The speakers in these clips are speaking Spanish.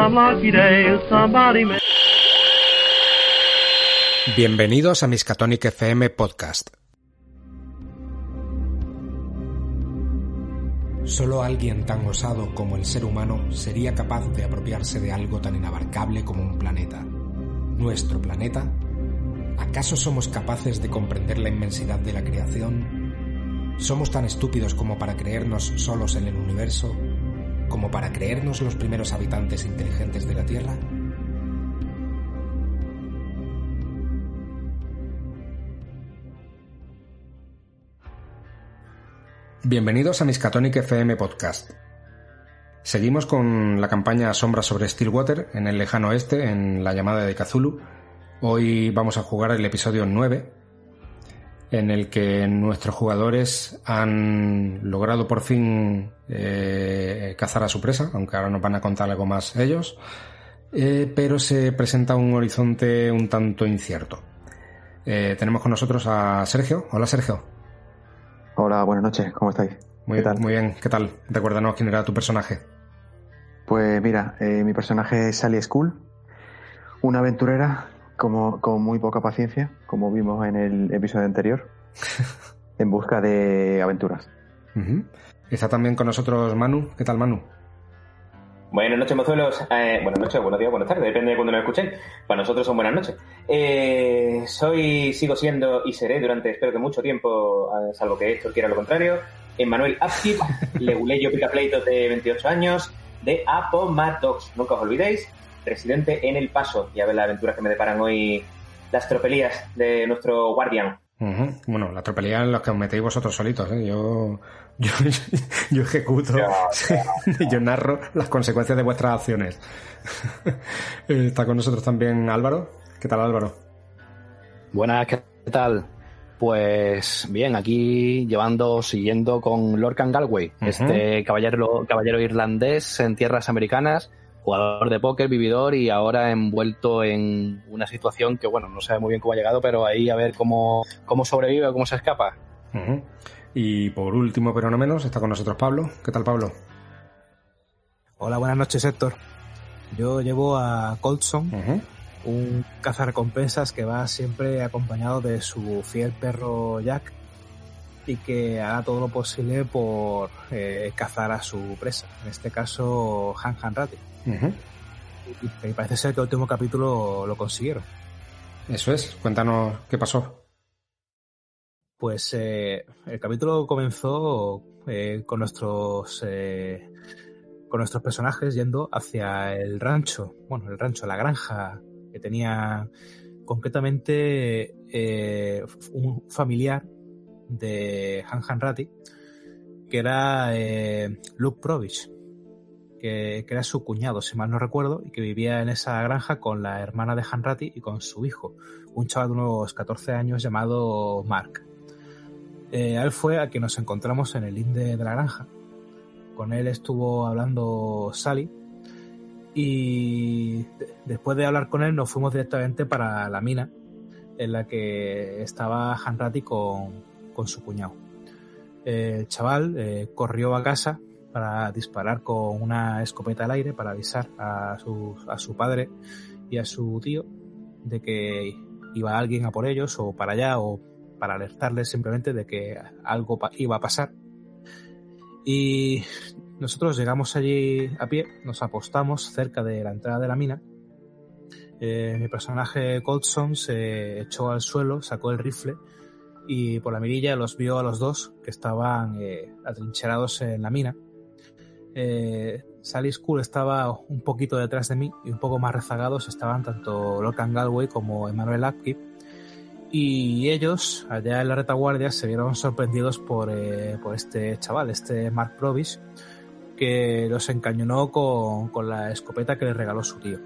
some lucky day somebody may... Bienvenidos a Miskatonic FM Podcast. Solo alguien tan osado como el ser humano sería capaz de apropiarse de algo tan inabarcable como un planeta. ¿Nuestro planeta? ¿Acaso somos capaces de comprender la inmensidad de la creación? ¿Somos tan estúpidos como para creernos solos en el universo? ¿Como para creernos los primeros habitantes inteligentes de la Tierra? Bienvenidos a Miskatonic FM Podcast. Seguimos con la campaña Sombra sobre Stillwater en el lejano oeste, en la llamada de Cthulhu. Hoy vamos a jugar el episodio 9, en el que nuestros jugadores han logrado por fin eh, cazar a su presa, aunque ahora nos van a contar algo más ellos, eh, pero se presenta un horizonte un tanto incierto. Eh, tenemos con nosotros a Sergio. Hola Sergio. Hola, buenas noches, ¿cómo estáis? Muy, ¿Qué tal? muy bien, ¿qué tal? Recuérdanos quién era tu personaje. Pues mira, mi personaje es Sally School, una aventurera como, con muy poca paciencia, como vimos en el episodio anterior, en busca de aventuras. Está también con nosotros Manu. ¿Qué tal, Manu? Buenas noches, mozuelos. Eh, buenas noches, buenos días, buenas tardes, depende de cuando nos escuchéis. Para nosotros son buenas noches. Eh, soy, sigo siendo y seré durante, espero que mucho tiempo, eh, salvo que esto quiera lo contrario, Emmanuel Upkeep, leguleyo picapleitos de 28 años, de Apomatox. Nunca os olvidéis, residente en El Paso. Y a ver las aventuras que me deparan hoy las tropelías de nuestro guardián. Bueno, la tropelía en los que os metéis vosotros solitos, ¿eh? Yo, yo, yo ejecuto, yo narro las consecuencias de vuestras acciones. Eh, Está con nosotros también Álvaro. ¿Qué tal, Álvaro? Buenas, ¿qué tal? Pues bien, aquí llevando, siguiendo con Lorcan Galway, este caballero, caballero irlandés en tierras americanas, jugador de póker, vividor y ahora envuelto en una situación que, bueno, no sabe muy bien cómo ha llegado, pero ahí a ver cómo, cómo sobrevive o cómo se escapa. Y por último, pero no menos, está con nosotros Pablo. ¿Qué tal, Pablo? Hola, buenas noches, Héctor. Yo llevo a Colson, Ujú. un cazarrecompensas que va siempre acompañado de su fiel perro Jack y que hará todo lo posible por eh, cazar a su presa, en este caso Han Han Y, y parece ser que el último capítulo lo consiguieron. Eso es. Cuéntanos qué pasó. Pues eh, el capítulo comenzó eh, con nuestros eh, con nuestros personajes yendo hacia el rancho, bueno, el rancho, la granja que tenía concretamente eh, un familiar de Han Han Rati, que era eh, Luke Provich, que, era su cuñado, si mal no recuerdo, y que vivía en esa granja con la hermana de Han Rati y con su hijo, un chaval de unos 14 años llamado Mark. Eh, él fue a quien nos encontramos en el linde de la granja. Con él estuvo hablando Sally y de- después de hablar con él nos fuimos directamente para la mina en la que estaba Hanrati con, con su cuñado. El chaval eh, corrió a casa para disparar con una escopeta al aire para avisar a su, a su padre y a su tío de que iba alguien a por ellos o para allá o para alertarles simplemente de que algo iba a pasar. Y nosotros llegamos allí a pie, nos apostamos cerca de la entrada de la mina. Eh, mi personaje Coldson se echó al suelo, sacó el rifle y por la mirilla los vio a los dos que estaban eh, atrincherados en la mina. Eh, Sally School estaba un poquito detrás de mí y un poco más rezagados estaban tanto Lorcan Galway como Emmanuel Upkeep y ellos, allá en la retaguardia, se vieron sorprendidos por, eh, por este chaval, este Mark Provis, que los encañonó con, con la escopeta que le regaló su tío.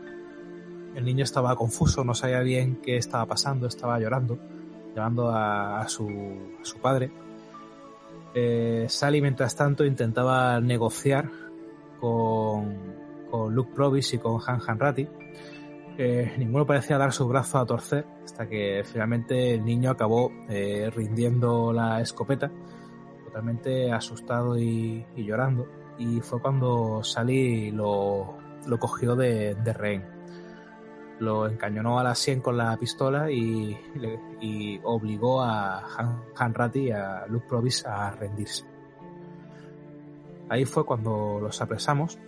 El niño estaba confuso, no sabía bien qué estaba pasando, estaba llorando, llamando a, a su, a su padre. Eh, Sally, mientras tanto, intentaba negociar con, con Luke Provis y con Han Hanratty. Eh, ninguno parecía dar su brazo a torcer hasta que finalmente el niño acabó eh, rindiendo la escopeta, totalmente asustado y, llorando. Y fue cuando Sally lo, lo cogió de, de rehén. Lo encañonó a la sien con la pistola y, y obligó a Han, Han Rati y a Luke Provis a rendirse. Ahí fue cuando los apresamos.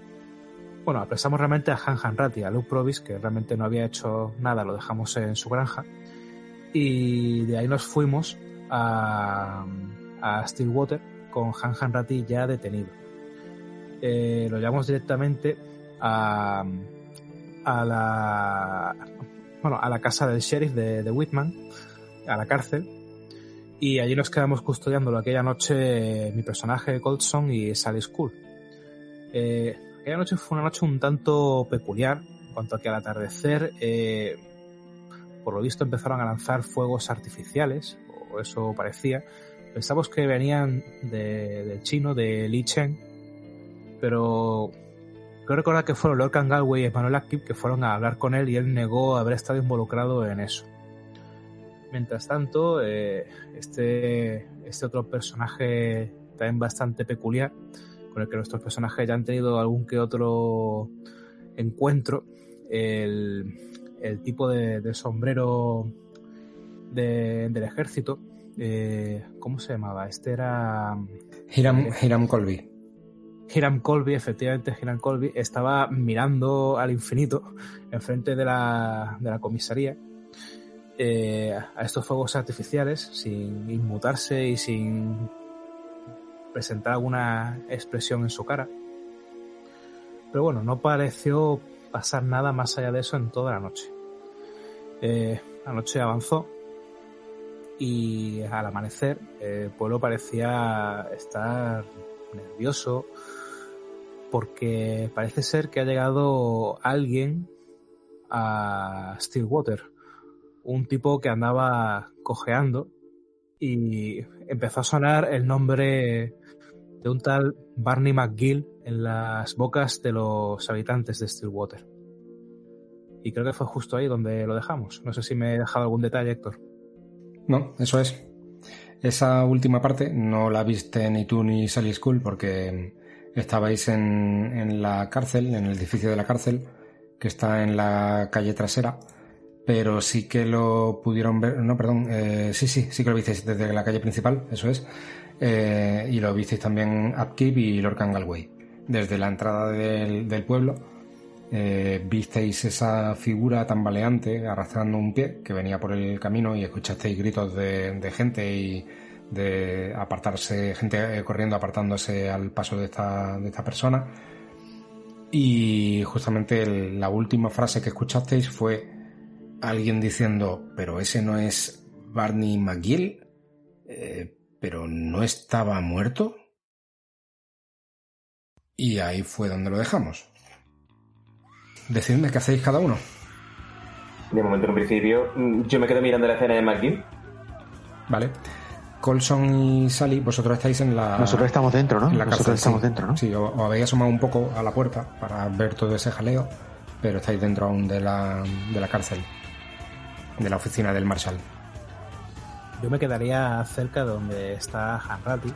Bueno, apresamos realmente a Han Han Rati, a Luke Provis, que realmente no había hecho nada, lo dejamos en su granja. Y de ahí nos fuimos a, a Stillwater con Han Han Rati ya detenido. Eh, lo llevamos directamente a, a la bueno, a la casa del sheriff de, de Whitman, a la cárcel, y allí nos quedamos custodiándolo aquella noche mi personaje Goldson y Sally School. Eh, aquella noche fue una noche un tanto peculiar, en cuanto a que al atardecer, eh, por lo visto, empezaron a lanzar fuegos artificiales, o eso parecía. Pensamos que venían de- del chino, de Li Chen, pero creo recordar que fueron Lorcan Galway y Emmanuel Akip que fueron a hablar con él y él negó haber estado involucrado en eso. Mientras tanto, eh, este, este otro personaje también bastante peculiar, con el que nuestros personajes ya han tenido algún que otro encuentro, el, el tipo de, de sombrero de- del ejército, eh, ¿cómo se llamaba? Este era... Hiram, Hiram Colby. Hiram Colby, efectivamente Hiram Colby, estaba mirando al infinito enfrente de la, de la comisaría eh, a estos fuegos artificiales sin inmutarse y sin presentar alguna expresión en su cara. Pero bueno, no pareció pasar nada más allá de eso en toda la noche. Eh, la noche avanzó y al amanecer eh, el pueblo parecía estar nervioso porque parece ser que ha llegado alguien a Stillwater, un tipo que andaba cojeando y empezó a sonar el nombre de un tal Barney McGill en las bocas de los habitantes de Stillwater. Y creo que fue justo ahí donde lo dejamos. No sé si me he dejado algún detalle, Héctor. No, eso es. Esa última parte no la viste ni tú ni Sally School porque estabais en, en la cárcel, en el edificio de la cárcel, que está en la calle trasera, pero sí que lo pudieron ver, no, perdón, eh, sí, sí, sí que lo visteis desde la calle principal, eso es, eh, y lo visteis también Upkeep y Lorcan Galway. Desde la entrada del, del pueblo eh, visteis esa figura tambaleante arrastrando un pie que venía por el camino y escuchasteis gritos de, de gente y de apartarse, gente eh, corriendo apartándose al paso de esta, de esta persona. Y justamente el- la última frase que escuchasteis fue alguien diciendo, pero ese no es Barney McGill, Eh, pero no estaba muerto. Y ahí fue donde lo dejamos. Decidme qué hacéis cada uno. De momento, en un principio, mm, yo me quedo mirando la escena de McGill. ¿Vale? Colson y Sally, vosotros estáis en la. Nosotros estamos dentro, ¿no? en la Nosotros cárcel, estamos sí. dentro, ¿no? Sí, os, os habéis asomado un poco a la puerta para ver todo ese jaleo, pero estáis dentro aún de la, de la cárcel, de la oficina del Marshal. Yo me quedaría cerca de donde está Hanratty.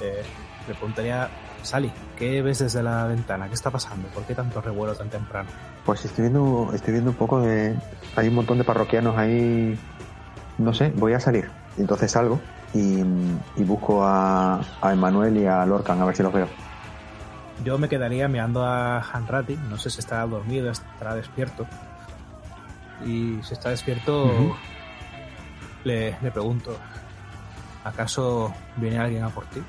Eh, le preguntaría, Sally, ¿qué ves desde la ventana? ¿Qué está pasando? ¿Por qué tanto revuelo tan temprano? Pues estoy viendo, estoy viendo un poco de. Hay un montón de parroquianos ahí. No sé, voy a salir. Entonces salgo y, y busco a, a Emanuel y a Lorcan a ver si los veo. Yo me quedaría mirando a Hanratty. No sé si estará dormido, estará despierto. Y si está despierto, le, le pregunto, ¿acaso viene alguien a por ti?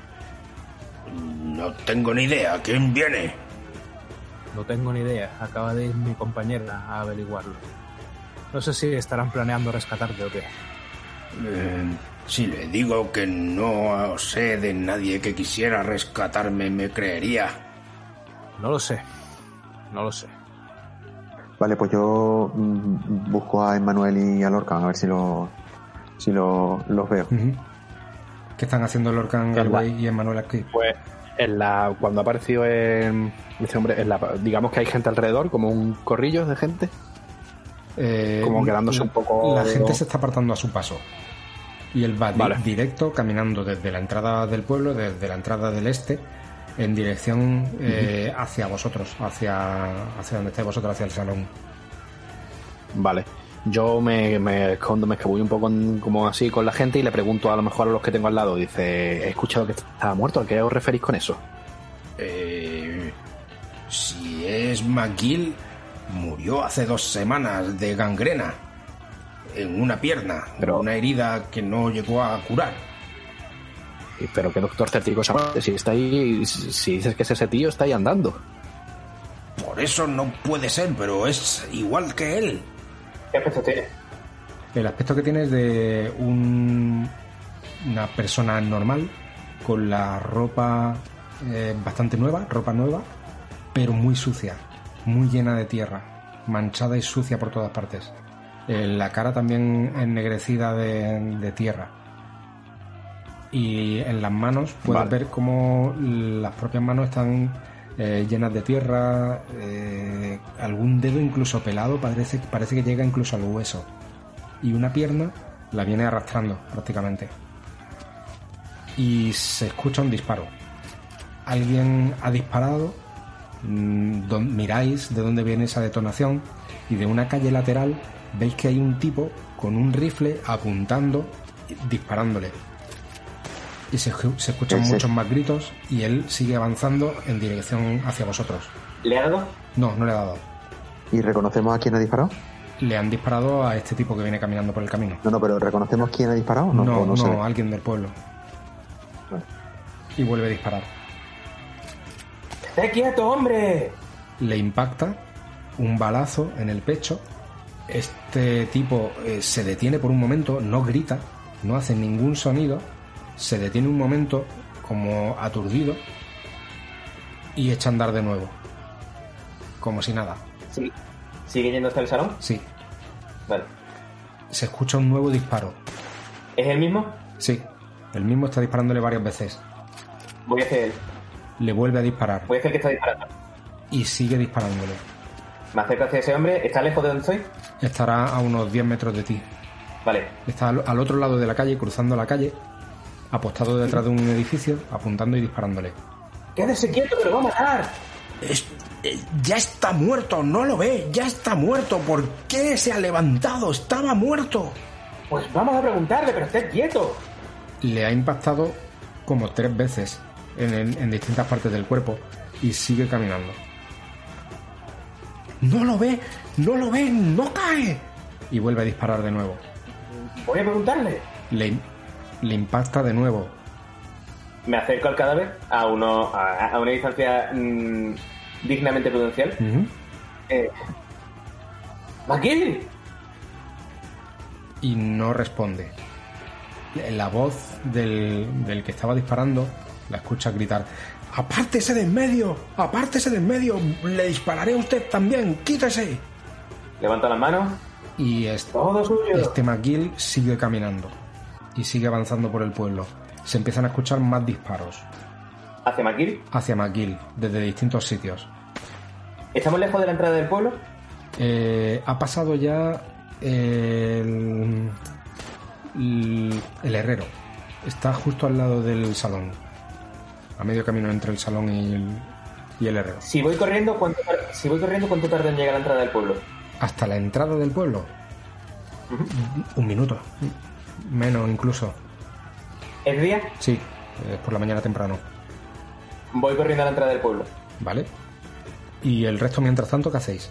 No tengo ni idea. ¿Quién viene? No tengo ni idea. Acaba de ir mi compañera a averiguarlo. No sé si estarán planeando rescatarte o qué. Eh, si le digo que no sé de nadie que quisiera rescatarme, me creería. No lo sé. No lo sé. Vale, pues yo mm, busco a Emanuel y a Lorcan a ver si, lo, si lo, los veo. ¿Qué están haciendo Lorcan Galway y Emmanuel aquí? Pues en la, cuando ha aparecido en, este hombre, en la, digamos que hay gente alrededor, como un corrillo de gente. Eh, Como quedándose un poco- La gente se está apartando a su paso. Y él va Vale. directo caminando desde la entrada del pueblo, desde la entrada del este, en dirección eh, hacia vosotros, hacia, hacia donde estáis vosotros, hacia el salón. Vale. Yo me, me escondo, me escabullo un poco en- como así con la gente y le pregunto a lo mejor a los que tengo al lado. Dice, he escuchado que estaba muerto. ¿A qué os referís con eso? Eh, si es McGill, murió hace dos semanas de gangrena en una pierna, Pero- una herida que no llegó a curar. Y, Pero qué doctor certico. Si está ahí, si si dices que es ese tío, está ahí andando. Por eso no puede ser, pero es igual que él. ¿Qué aspecto tiene? El aspecto que tiene es de un- una persona normal, con la ropa eh, bastante nueva, ropa nueva, pero muy sucia, muy llena de tierra, manchada y sucia por todas partes. Eh, la cara también ennegrecida de, de tierra. Y en las manos puedes Vale. ver cómo las propias manos están eh, llenas de tierra, eh, algún dedo incluso pelado, parece, parece que llega incluso al hueso. Y una pierna la viene arrastrando prácticamente. Y se escucha un disparo. Alguien ha disparado, mm, don- miráis de dónde viene esa detonación y de una calle lateral veis que hay un tipo con un rifle apuntando, y disparándole. Y se, se escuchan Ese. muchos más gritos y él sigue avanzando en dirección hacia vosotros. ¿Le ha dado? No, no le ha dado. ¿Y reconocemos a quién ha disparado? Le han disparado a este tipo que viene caminando por el camino. No, no, pero ¿reconocemos quién ha disparado? No, No, no, no alguien del pueblo. Vale. Y vuelve a disparar. ¡Esté quieto, hombre! Le impacta un balazo en el pecho. Este tipo eh, se detiene por un momento, no grita, no hace ningún sonido. Se detiene un momento como aturdido y echa a andar de nuevo. Como si nada. Sí. ¿Sigue yendo hasta el salón? Sí. Vale. Se escucha un nuevo disparo. ¿Es el mismo? Sí. El mismo está disparándole varias veces. Voy hacia él. Le vuelve a disparar Voy hacia el que está disparando. y sigue disparándole. Me acerco hacia ese hombre. ¿Está lejos de donde estoy? Estará a unos 10 metros de ti. Vale. Está al, al otro lado de la calle, cruzando la calle, apostado detrás de un edificio, apuntando y disparándole. ¡Quédese quieto, que lo va a matar! Es- eh, ya está muerto, no lo ve, ya está muerto. ¿Por qué se ha levantado? Estaba muerto. Pues vamos a preguntarle, pero esté quieto. Le ha impactado como tres veces en distintas partes del cuerpo y sigue caminando. No lo ve, no lo ve, no cae. Y vuelve a disparar de nuevo. Voy a preguntarle. Le, le impacta de nuevo. Me acerco al cadáver a, uno, a, a una distancia mm, dignamente prudencial. Ujú. Eh, ¡McGill! y no responde. La voz del, del que estaba disparando la escucha gritar: Apártese de en medio, apártese de en medio. Le dispararé a usted también, quítese. Levanto las manos. Y este, Todo suyo. este McGill sigue caminando y sigue avanzando por el pueblo. Se empiezan a escuchar más disparos Hacia McGill. hacia McGill desde distintos sitios. ¿Estamos lejos de la entrada del pueblo? Eh, ha pasado ya el, el, el herrero. Está justo al lado del salón. A medio camino entre el salón y el, y el herrero. Si voy corriendo, ¿cuánto, si voy corriendo, ¿cuánto tarda en llegar a la entrada del pueblo? Hasta la entrada del pueblo. Un minuto. Menos incluso. ¿Es día? Sí, eh, por la mañana temprano. Voy corriendo a la entrada del pueblo. ¿Vale? Y el resto, mientras tanto, ¿qué hacéis?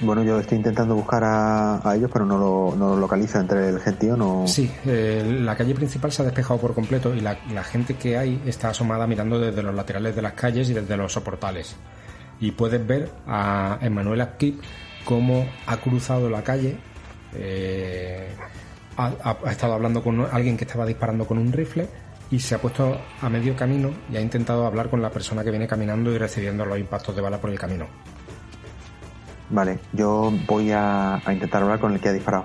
Bueno, yo estoy intentando buscar a, ellos, pero no lo, no lo localizo entre el gentío, no... Sí, eh, la calle principal se ha despejado por completo y la, gente que hay está asomada mirando desde los laterales de las calles y desde los soportales. Y puedes ver a Emmanuel Apkip cómo ha cruzado la calle, eh, ha estado hablando con alguien que estaba disparando con un rifle y se ha puesto a medio camino y ha intentado hablar con la persona que viene caminando y recibiendo los impactos de bala por el camino. Vale, yo voy a, a intentar hablar con el que ha disparado.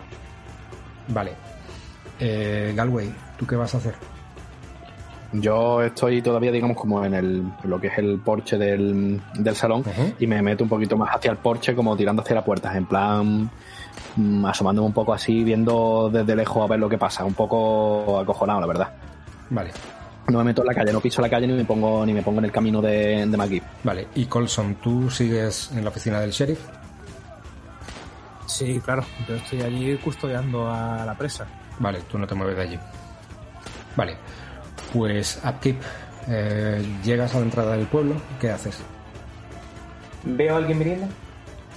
Vale. Eh, Galway, ¿tú qué vas a hacer? Yo estoy todavía, digamos, como en el, lo que es el porche del, del salón y me meto un poquito más hacia el porche, como tirando hacia la puerta, en plan, mm, asomándome un poco así, viendo desde lejos a ver lo que pasa, un poco acojonado, la verdad. Vale. No me meto en la calle, no piso la calle ni me pongo ni me pongo en el camino de, de McGee. Vale, y Colson, ¿tú sigues en la oficina del sheriff? Sí, claro. Yo estoy allí custodiando a la presa. Vale, tú no te mueves de allí. Vale, pues Upkeep, eh, llegas a la entrada del pueblo, ¿qué haces? ¿Veo a alguien viniendo?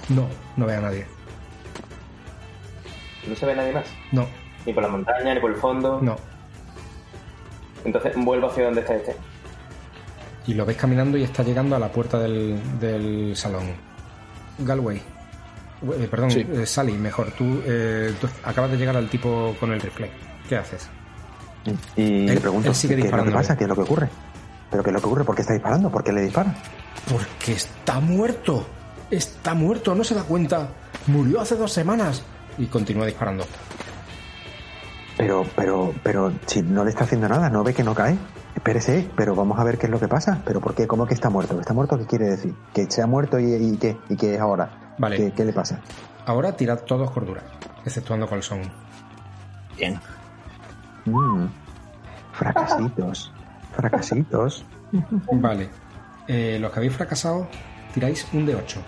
No, no ve a nadie. No se ve nadie más. No, Ni por la montaña, ni por el fondo. no. Entonces vuelvo hacia donde está este. Y lo ves caminando y está llegando a la puerta del, del salón. Galway. Eh, perdón, Sí. eh, Sally, mejor. Tú, eh, tú acabas de llegar al tipo con el rifle. ¿Qué haces? Y Él- le pregunto, él sigue ¿qué es lo que disparando. pasa? ¿Qué es lo que ocurre? ¿Pero qué es lo que ocurre? ¿Por qué está disparando? ¿Por qué le dispara? Porque está muerto. Está muerto, no se da cuenta. Murió hace dos semanas. Y continúa disparando. Pero, pero, pero, si no le está haciendo nada, ¿no ve que no cae? Espérese, pero vamos a ver qué es lo que pasa. ¿Pero por qué? ¿Cómo que está muerto? ¿Está muerto qué quiere decir? ¿Que se ha muerto y, y qué? ¿Y qué es ahora? Vale. ¿Qué, qué le pasa? Ahora tirad todos cordura, exceptuando Colson. Bien. Mm, fracasitos. Fracasitos. Vale. Eh, los que habéis fracasado, tiráis un de 8.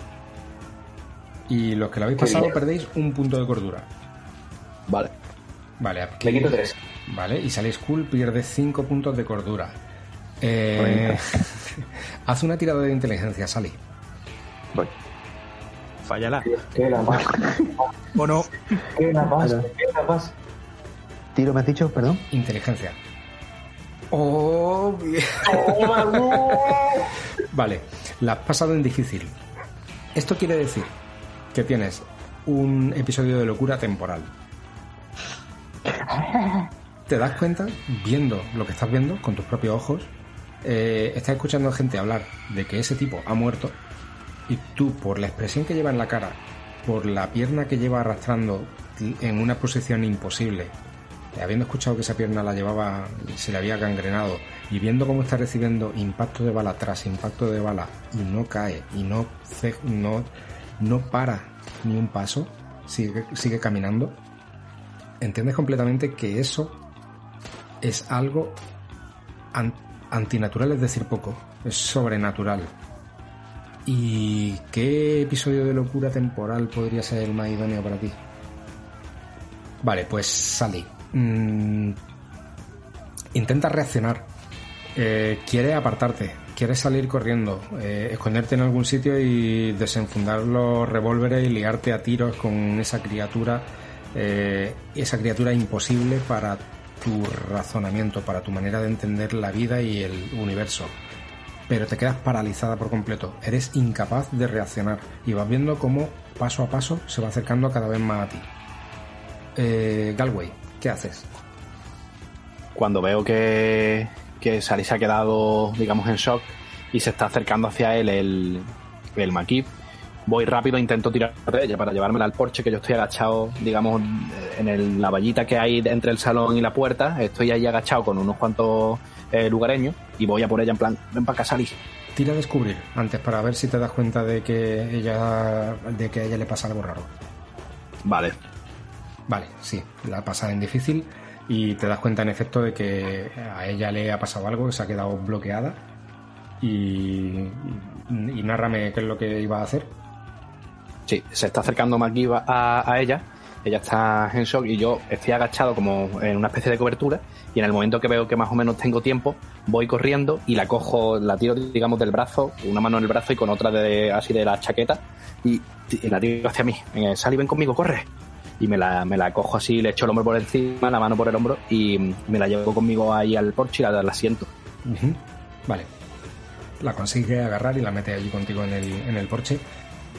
Y los que lo habéis pasado, perdéis un punto de cordura. Vale. Vale, Le quito tres. Vale, y salís cool, pierde 5 puntos de cordura. Eh, haz una tirada de inteligencia, Sally. Voy. Fállala. ¿Qué la más? O no. ¿Qué la? Claro. ¿Qué la más? ¿Tiro me has dicho? Perdón. Inteligencia. Oh, bien. Vale, la has pasado en difícil. Esto quiere decir que tienes un episodio de locura temporal. Te das cuenta, viendo lo que estás viendo con tus propios ojos, eh, estás escuchando gente hablar de que ese tipo ha muerto y tú, por la expresión que lleva en la cara, por la pierna que lleva arrastrando en una posición imposible, eh, habiendo escuchado que esa pierna la llevaba, se le había gangrenado y viendo cómo está recibiendo impacto de bala tras impacto de bala y no cae y no, no, no para ni un paso, sigue, sigue caminando, entiendes completamente que eso es algo an- antinatural, es decir, poco, es sobrenatural. ¿Y qué episodio de locura temporal podría ser el más idóneo para ti? Vale, pues Sally. mm, intenta reaccionar. Eh, quiere apartarte. Quiere salir corriendo. eh, esconderte en algún sitio y desenfundar los revólveres y liarte a tiros con esa criatura. eh, esa criatura imposible para tu razonamiento, para tu manera de entender la vida y el universo pero te quedas paralizada por completo. Eres incapaz de reaccionar y vas viendo cómo paso a paso se va acercando cada vez más a ti. Eh, Galway, ¿qué haces? Cuando veo que, que Sally se ha quedado, digamos, en shock y se está acercando hacia él el, el Makip, voy rápido intento tirar de ella para llevármela al porche, que yo estoy agachado, digamos, en el- la vallita que hay entre el salón y la puerta. Estoy ahí agachado con unos cuantos eh, lugareños y voy a por ella en plan, ven para acá, Sally. Tira a descubrir antes para ver si te das cuenta de que ella de que a ella le pasa algo raro. Vale, Vale, sí, la pasa en difícil y te das cuenta en efecto de que a ella le ha pasado algo, que se ha quedado bloqueada y, y, y nárrame qué es lo que iba a hacer. Sí, se está acercando McGee a, a ella. Ella está en shock y yo estoy agachado como en una especie de cobertura. Y en el momento que veo que más o menos tengo tiempo, voy corriendo y la cojo, la tiro, digamos, del brazo, una mano en el brazo y con otra de, así de la chaqueta. Y, y la tiro hacia mí. Venga, Sally, ven conmigo, corre. Y me la, me la cojo así, le echo el hombro por encima, la mano por el hombro y me la llevo conmigo ahí al porche y la, la siento. Ujú. Vale. La consigue agarrar y la mete allí contigo en el, en el porche.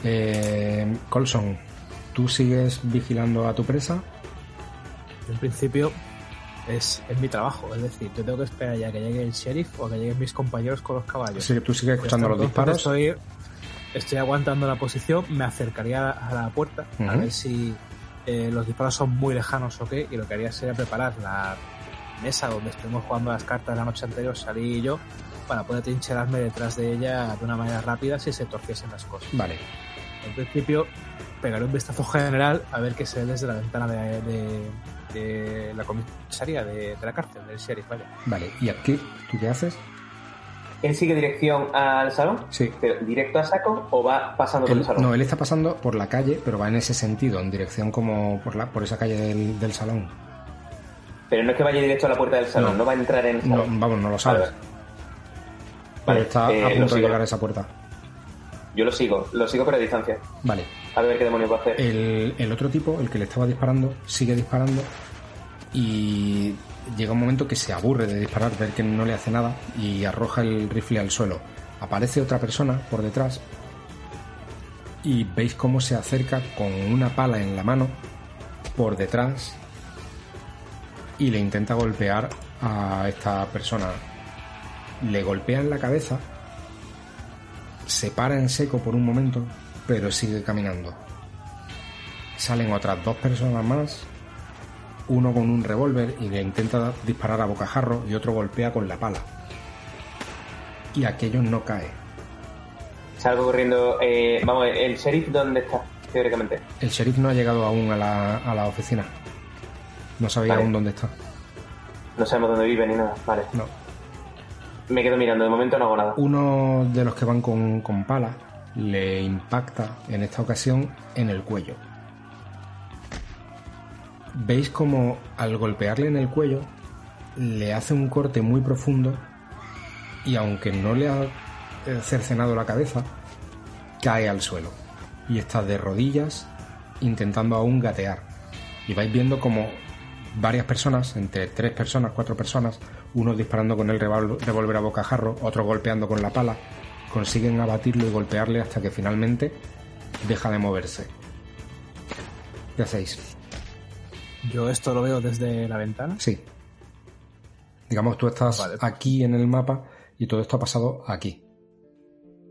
Eh, Colson, ¿tú sigues vigilando a tu presa? En principio es, es mi trabajo, es decir, yo tengo que esperar ya que llegue el sheriff o que lleguen mis compañeros con los caballos. Sí, tú sigues escuchando los disparos. Estoy, estoy aguantando la posición, me acercaría a la puerta a Ujú. ver si eh, los disparos son muy lejanos o qué, y lo que haría sería preparar la mesa donde estuvimos jugando las cartas la noche anterior, salí yo, para poder trincherarme detrás de ella de una manera rápida si se torciesen las cosas. Vale. En principio, pegaré un vistazo general a ver qué se ve desde la ventana de, de- de la comisaría, de, de la cárcel, del sheriff, vaya. Vale, ¿y aquí tú qué haces? ¿Él sigue dirección al salón? Sí. ¿Pero directo a saco o va pasando por el salón? no, él está pasando por la calle, pero va en ese sentido, en dirección como por, la, por esa calle del, del salón. Pero no es que vaya directo a la puerta del salón, No. no, va a entrar en el No, salón. vamos, no lo sabes. Vale. Pero Vale, está eh, a punto de llegar a esa puerta. Yo lo sigo, lo sigo pero a distancia. Vale. A ver qué demonios va a hacer. El, el otro tipo, el que le estaba disparando, sigue disparando y llega un momento que se aburre de disparar, ver que no le hace nada y arroja el rifle al suelo. Aparece otra persona por detrás y veis cómo se acerca con una pala en la mano por detrás y le intenta golpear a esta persona. Le golpea en la cabeza, se para en seco por un momento, pero sigue caminando. Salen otras dos personas más, uno con un revólver y le intenta disparar a bocajarro y otro golpea con la pala. Y aquello no cae. Salgo corriendo. eh, vamos, ¿el sheriff dónde está? Teóricamente. El sheriff no ha llegado aún a la, a la oficina. No sabía Vale. aún dónde está. No sabemos dónde vive ni nada. Vale. No. Me quedo mirando, de momento no hago nada. Uno de los que van con, con pala le impacta en esta ocasión en el cuello. Veis como al golpearle en el cuello le hace un corte muy profundo y aunque no le ha eh, cercenado la cabeza, cae al suelo y está de rodillas intentando aún gatear. Y vais viendo como varias personas, entre tres personas, cuatro personas, uno disparando con el revólver a bocajarro, otro golpeando con la pala, consiguen abatirlo y golpearle hasta que finalmente deja de moverse. ¿Qué hacéis? Yo esto lo veo desde la ventana. Sí. Digamos, tú estás Vale. aquí en el mapa y todo esto ha pasado aquí.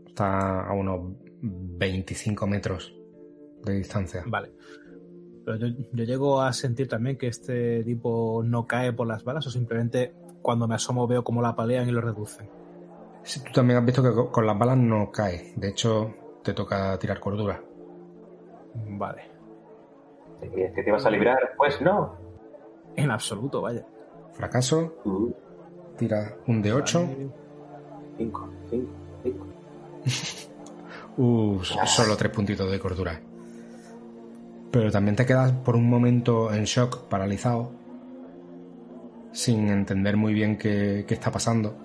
Está a unos 25 metros de distancia. Vale. Pero yo, yo llego a sentir también que este tipo no cae por las balas o simplemente cuando me asomo veo cómo la palean y lo reducen. Sí, tú también has visto que co- con las balas no cae. De hecho, te toca tirar cordura. Vale. ¿Y es que te vas a librar? Pues no. En absoluto, vaya. Fracaso, Uh, tira un de 8. cinco, cinco, cinco. Uh, solo tres puntitos de cordura. Pero también te quedas por un momento en shock, paralizado, sin entender muy bien qué, qué está pasando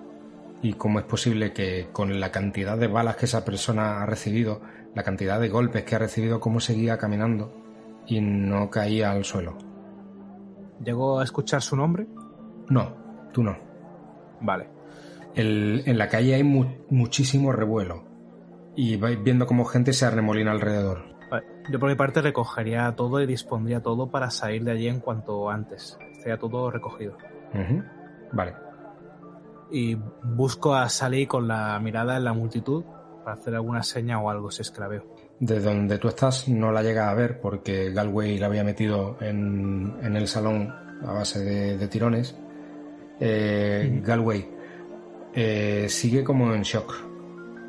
y cómo es posible que con la cantidad de balas que esa persona ha recibido, la cantidad de golpes que ha recibido, cómo seguía caminando y no caía al suelo. Llego a escuchar su nombre. No, tú no. Vale. El- en la calle hay mu- muchísimo revuelo y vais viendo cómo gente se arremolina alrededor. Vale. Yo por mi parte recogería todo y dispondría todo para salir de allí en cuanto antes. Estaría todo recogido. Vale. Y busco a Sally con la mirada en la multitud para hacer alguna seña o algo si es que la veo. De donde tú estás no la llega a ver porque Galway la había metido en, en el salón a base de, de tirones. Eh, Galway eh, sigue como en shock.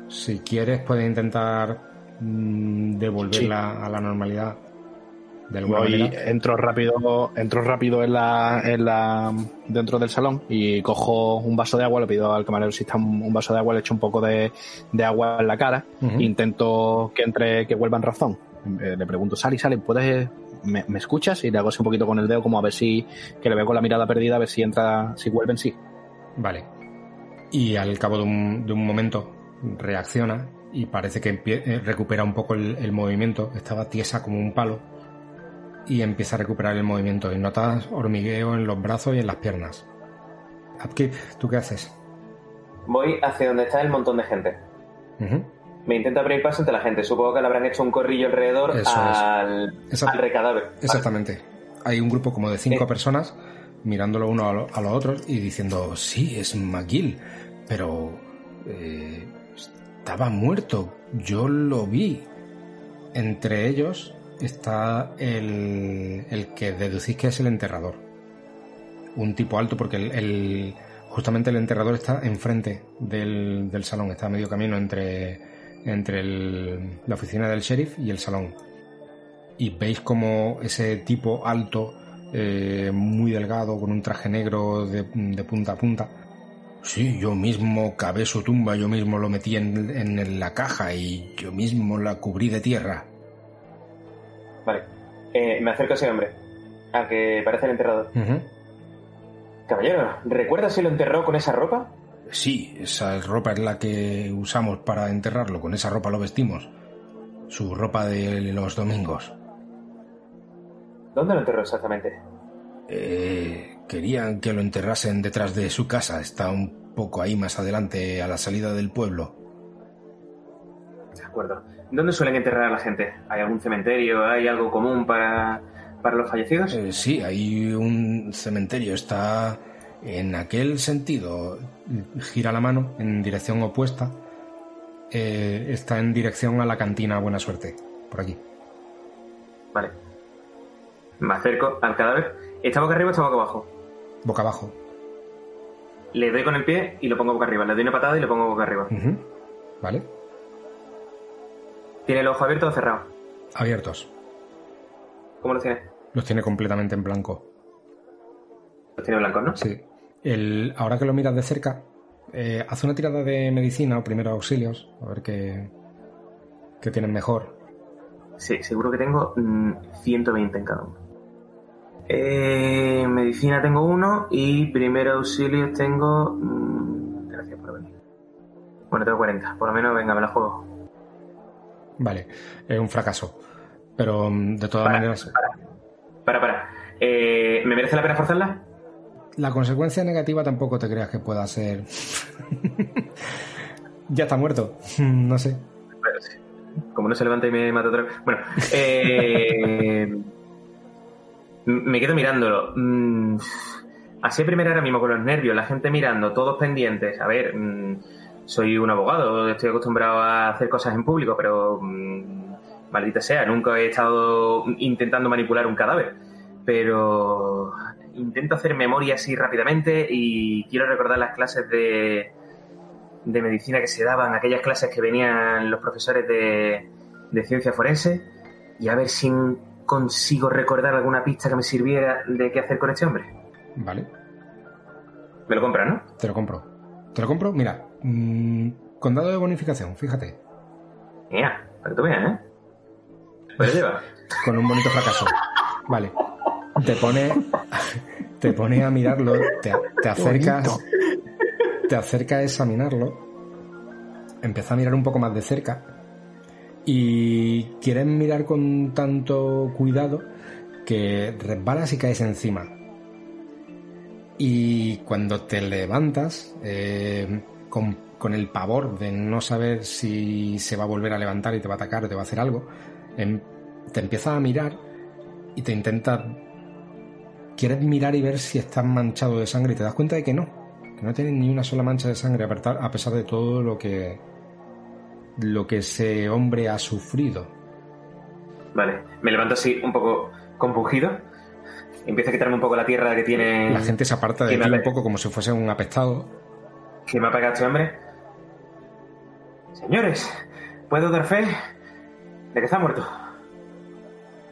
Si quieres puedes intentar mm, devolverla a la normalidad de Voy, manera. entro rápido, entro rápido en la, en la, dentro del salón y cojo un vaso de agua, le pido al camarero si está un, un vaso de agua, le echo un poco de, de agua en la cara, intento que entre, que vuelva en razón. Eh, le pregunto, Sally, Sally, ¿puedes, me, me escuchas? Y le hago así un poquito con el dedo como a ver si, que le veo con la mirada perdida, a ver si entra, si vuelve en sí. Vale. Y al cabo de un, de un momento reacciona y parece que eh, recupera un poco el, el movimiento. Estaba tiesa como un palo y empieza a recuperar el movimiento. Y notas hormigueo en los brazos y en las piernas. Upkeep, ¿tú qué haces? Voy hacia donde está el montón de gente. Me intento abrir paso entre la gente. Supongo que le habrán hecho un corrillo alrededor Eso al, recadáver. Exactamente. Hay un grupo como de cinco Eh. personas mirándolo uno a, lo- a los otros y diciendo, sí, es McGill, pero eh, estaba muerto, yo lo vi. Entre ellos está el, el que deducís que es el enterrador. Un tipo alto porque el, justamente el enterrador está enfrente del, del salón, está a medio camino entre, entre el- la oficina del sheriff y el salón. y veis como ese tipo alto, eh, muy delgado, con un traje negro de, punta a punta, Sí, yo mismo cavé su tumba, yo mismo lo metí en, en la caja y yo mismo la cubrí de tierra. Eh, me acerco a ese hombre, al que parece el enterrador. Caballero, ¿recuerda si lo enterró con esa ropa? Sí, esa ropa es la que usamos para enterrarlo, con esa ropa lo vestimos. Su ropa de los domingos. ¿Dónde lo enterró exactamente? Eh, querían que lo enterrasen detrás de su casa, está un poco ahí más adelante a la salida del pueblo. Acuerdo. ¿Dónde suelen enterrar a la gente? ¿Hay algún cementerio? ¿Hay algo común para, para los fallecidos? Eh, sí, hay un cementerio, está en aquel sentido, gira la mano en dirección opuesta, Eh, está en dirección a la cantina Buena Suerte, por aquí. Vale. Me acerco al cadáver. ¿Está boca arriba o está boca abajo? Boca abajo. Le doy con el pie y lo pongo boca arriba. Le doy una patada y lo pongo boca arriba. Ujú. ¿Vale? ¿Tiene el ojo abierto o cerrado? Abiertos. ¿Cómo lo tiene? Los tiene completamente en blanco. Los tiene blancos, ¿no? Sí. El, ahora que lo miras de cerca, eh, haz una tirada de medicina o primeros auxilios, a ver qué, qué tienen mejor. Sí, seguro que tengo mm, 120 en cada uno. Eh, medicina tengo uno y primer auxilio tengo... mm, gracias por venir. Bueno, tengo 40. Por lo menos, venga, me la juego. Vale, es un fracaso. Pero mm, de todas Para, maneras, Para, para. Eh, ¿Me merece la pena forzarla? la consecuencia negativa tampoco te creas que pueda ser. ya está muerto. no sé. Como no se levanta y me mata otra vez. Bueno, eh, me quedo mirándolo. Mm, Así a primera ahora mismo con los nervios, la gente mirando, todos pendientes. A ver, mm, soy un abogado, estoy acostumbrado a hacer cosas en público, pero mm, maldita sea, nunca he estado intentando manipular un cadáver. Pero intento hacer memoria así rápidamente y quiero recordar las clases de, de medicina que se daban, aquellas clases que venían los profesores de, de ciencia forense, y a ver si consigo recordar alguna pista que me sirviera de qué hacer con este hombre. Vale, Me lo compran, ¿no? te lo compro. Te lo compro, mira. Mm, condado de bonificación, fíjate. Mira, para que tú veas, ¿eh? Pues lleva. Con un bonito fracaso. Vale. Te pone. Te pone a mirarlo, te, te acercas. Te acercas a examinarlo. Empieza a mirar un poco más de cerca. Y quieres mirar con tanto cuidado que resbalas y caes encima. Y cuando te levantas, eh, con, con el pavor de no saber si se va a volver a levantar y te va a atacar o te va a hacer algo, em- te empiezas a mirar y te intenta. Quieres mirar y ver si estás manchado de sangre y te das cuenta de que no, que no tienes ni una sola mancha de sangre a pesar- a pesar de todo lo que lo que ese hombre ha sufrido. Vale, me levanto así un poco compungido. Empiezo a quitarme un poco la tierra que tiene. La gente se aparta de ti un poco como si fuese un apestado. Que me ha pegado este hombre. Señores, ¿puedo dar fe de que está muerto?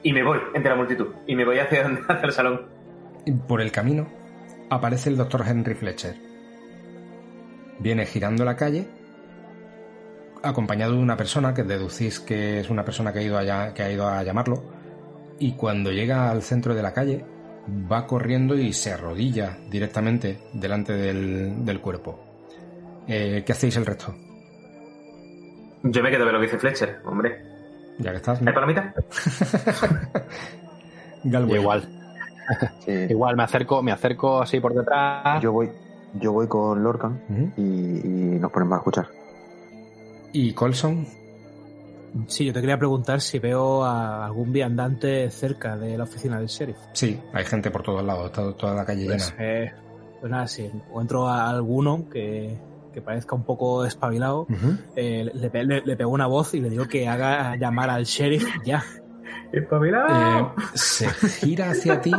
Y me voy entre la multitud. Y me voy hacia, el salón. Por el camino aparece el doctor Henry Fletcher. Viene girando la calle acompañado de una persona que deducís que es una persona que ha ido, a llamarlo. Y cuando llega al centro de la calle, va corriendo y se arrodilla directamente delante del, del cuerpo. Eh, ¿Qué hacéis el resto? Yo me quedo ver lo que dice Fletcher, hombre. Ya que estás. ¿Hay palomita? Galway. Igual, Sí. igual me acerco, me acerco así por detrás. Yo voy, yo voy con Lorcan y nos ponemos a escuchar. ¿Y Colson? Sí, yo te quería preguntar si veo a algún viandante cerca de la oficina del sheriff. Sí, hay gente por todos lados, está toda la calle Pues, llena. eh, pues nada, si encuentro a alguno que, que parezca un poco despabilado, Ujú. eh, le, le- le pego una voz y le digo que haga llamar al sheriff ya. Eh, se gira hacia ti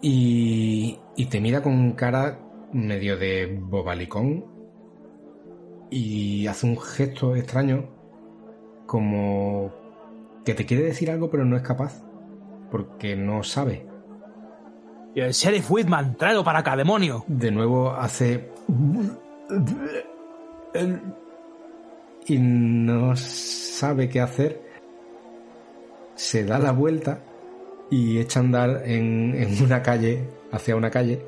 y, y te mira con cara medio de bobalicón y hace un gesto extraño como que te quiere decir algo pero no es capaz, porque no sabe. Y el sheriff Whitman, tráelo para acá, demonio. De nuevo hace... Y no sabe qué hacer. Se da la vuelta y echa a andar en, en una calle, hacia una calle,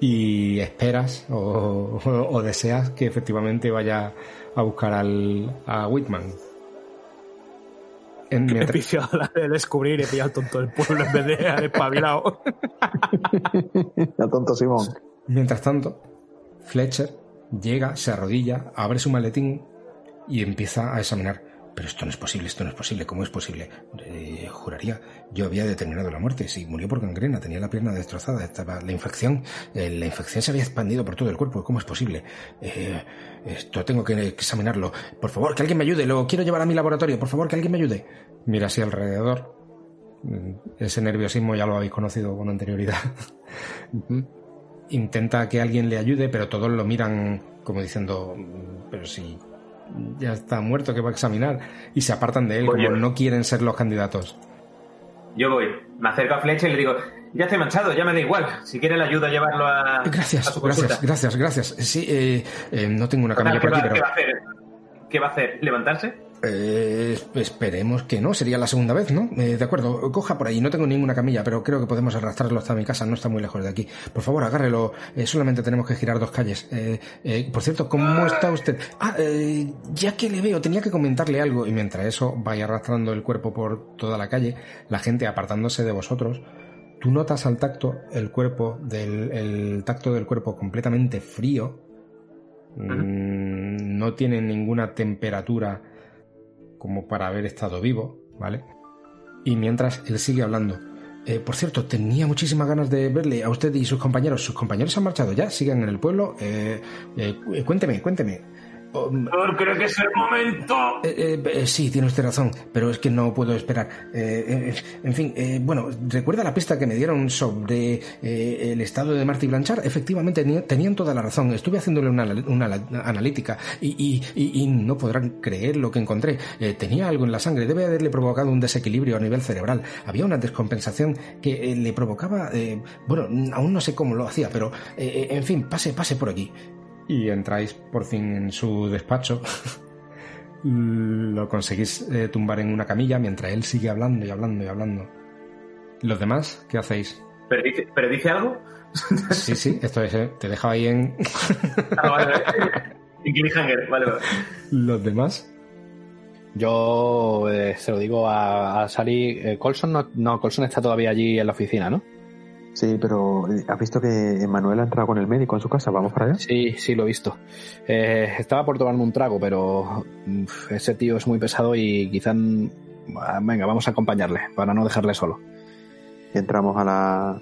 y esperas o, o- o deseas que efectivamente vaya a buscar al, a Whitman. En- He mientras- pillado la de descubrir, he pillado al tonto del pueblo en vez de al espabilado. La tonto Simón. Mientras tanto, Fletcher llega, se arrodilla, abre su maletín y empieza a examinar. Pero esto no es posible, esto no es posible, ¿cómo es posible? Eh, juraría, yo había determinado la muerte, sí, murió por gangrena, tenía la pierna destrozada, estaba la infección, eh, la infección se había expandido por todo el cuerpo, ¿cómo es posible? Eh, esto tengo que examinarlo. Por favor, que alguien me ayude, lo quiero llevar a mi laboratorio, por favor, que alguien me ayude. Mira así alrededor. Mm, Ese nerviosismo ya lo habéis conocido con anterioridad. intenta que alguien le ayude, pero todos lo miran como diciendo, "Mm, pero si ya está muerto, que va a examinar? Y se apartan de él, Pues como yo- no quieren ser los candidatos. Yo voy, me acerco a Fletcher y le digo, ya estoy manchado, ya me da igual. Si quiere le ayudo a llevarlo a, a Gracias, su consulta. gracias, gracias, gracias. Sí, eh, eh, no tengo una camilla ¿Qué por va, aquí, qué pero va a hacer? ¿Qué va a hacer? ¿Levantarse? Eh, esperemos que no, sería la segunda vez, ¿no? Eh, de acuerdo, coja por ahí, no tengo ninguna camilla, pero creo que podemos arrastrarlo hasta mi casa, no está muy lejos de aquí. Por favor, agárrelo, eh, solamente tenemos que girar dos calles. Eh, eh, por cierto, ¿cómo está usted? Ah, eh, ya que le veo, tenía que comentarle algo, y mientras eso vaya arrastrando el cuerpo por toda la calle, la gente apartándose de vosotros, tú notas al tacto el cuerpo, del, el tacto del cuerpo completamente frío, Mm, no tiene ninguna temperatura como para haber estado vivo, ¿vale? Y mientras él sigue hablando. Eh, por cierto, tenía muchísimas ganas de verle a usted y sus compañeros. ¿Sus compañeros han marchado ya? ¿Siguen en el pueblo? Eh, eh, cu- cuénteme, cuénteme. Mm, creo que es el momento. eh, eh, eh, sí, tiene usted razón, pero es que no puedo esperar. Eh, eh, en fin, eh, bueno, ¿recuerda la pista que me dieron sobre el estado de Marty Blanchard? Efectivamente, tenían toda la razón. Estuve haciéndole una, una analítica y, y- y- no podrán creer lo que encontré. Tenía algo en la sangre, debe haberle provocado un desequilibrio a nivel cerebral. Había una descompensación que le provocaba... bueno, aún no sé cómo lo hacía, pero en fin, pase, pase por aquí. Y entráis por fin en su despacho. Lo conseguís eh, tumbar en una camilla mientras él sigue hablando y hablando y hablando. ¿Los demás qué hacéis? ¿Pero dice, ¿pero dice algo? Sí, sí, esto es, eh, te dejo ahí en... Ah, vale, vale. ¿Los demás? Yo eh, se lo digo a, a Sally. eh, Colson no, no, Colson está todavía allí en la oficina, ¿no? Sí, pero eh, ¿has visto que Emanuel ha entrado con el médico en su casa? ¿Vamos para allá? Sí, sí, lo he visto. Eh, estaba por tomarme un trago, pero uf, ese tío es muy pesado y quizá... ah, Venga, vamos a acompañarle para no dejarle solo. Y entramos a la...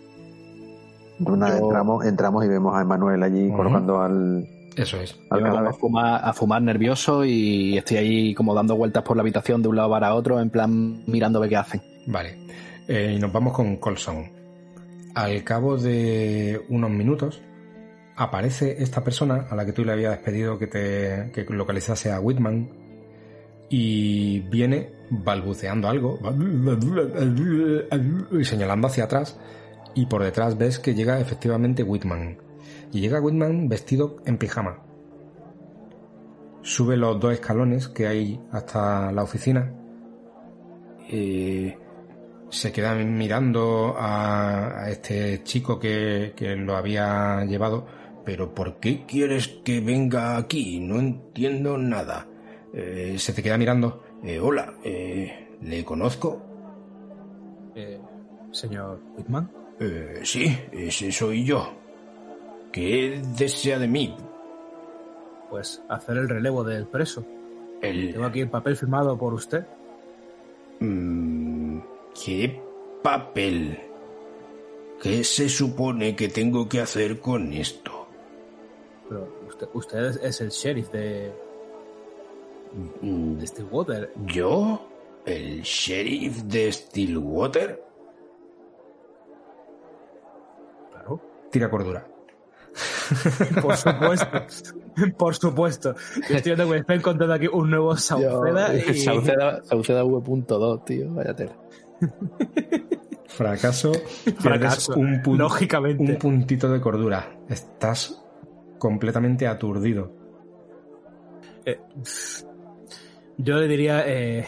Una, Yo- entramos, entramos y vemos a Emanuel allí Ujú. colocando al, Eso es. al Yo a fumar, a fumar nervioso y estoy ahí como dando vueltas por la habitación de un lado para otro, en plan mirando a ver qué hacen. Vale. Eh, y nos vamos con Colson. Al cabo de unos minutos aparece esta persona a la que tú le habías pedido que te que localizase a Whitman y viene balbuceando algo y señalando hacia atrás y por detrás ves que llega efectivamente Whitman. Y llega Whitman vestido en pijama. Sube los dos escalones que hay hasta la oficina y se queda mirando a, a este chico que, que lo había llevado. Pero ¿por qué quieres que venga aquí? No entiendo nada. Eh, se te queda mirando. Eh, hola, eh, ¿le conozco? Eh, señor Whitman. Eh, sí, ese soy yo. ¿Qué desea de mí? Pues hacer el relevo del preso. El... Tengo aquí el papel firmado por usted. Mm, ¿Qué papel? ¿Qué se supone que tengo que hacer con esto? Pero usted, usted es- el sheriff de, Mm, de Stillwater. ¿Yo? ¿El sheriff de Stillwater? Claro. Tira cordura. Por supuesto. Por supuesto. Yo estoy viendo que me está encontrando aquí un nuevo Sauceda y... Sauceda, Sauceda V.2, tío, vaya tela. Fracaso. Fracaso, un, lógicamente. un puntito de cordura. Estás completamente aturdido. Eh, yo le diría, eh,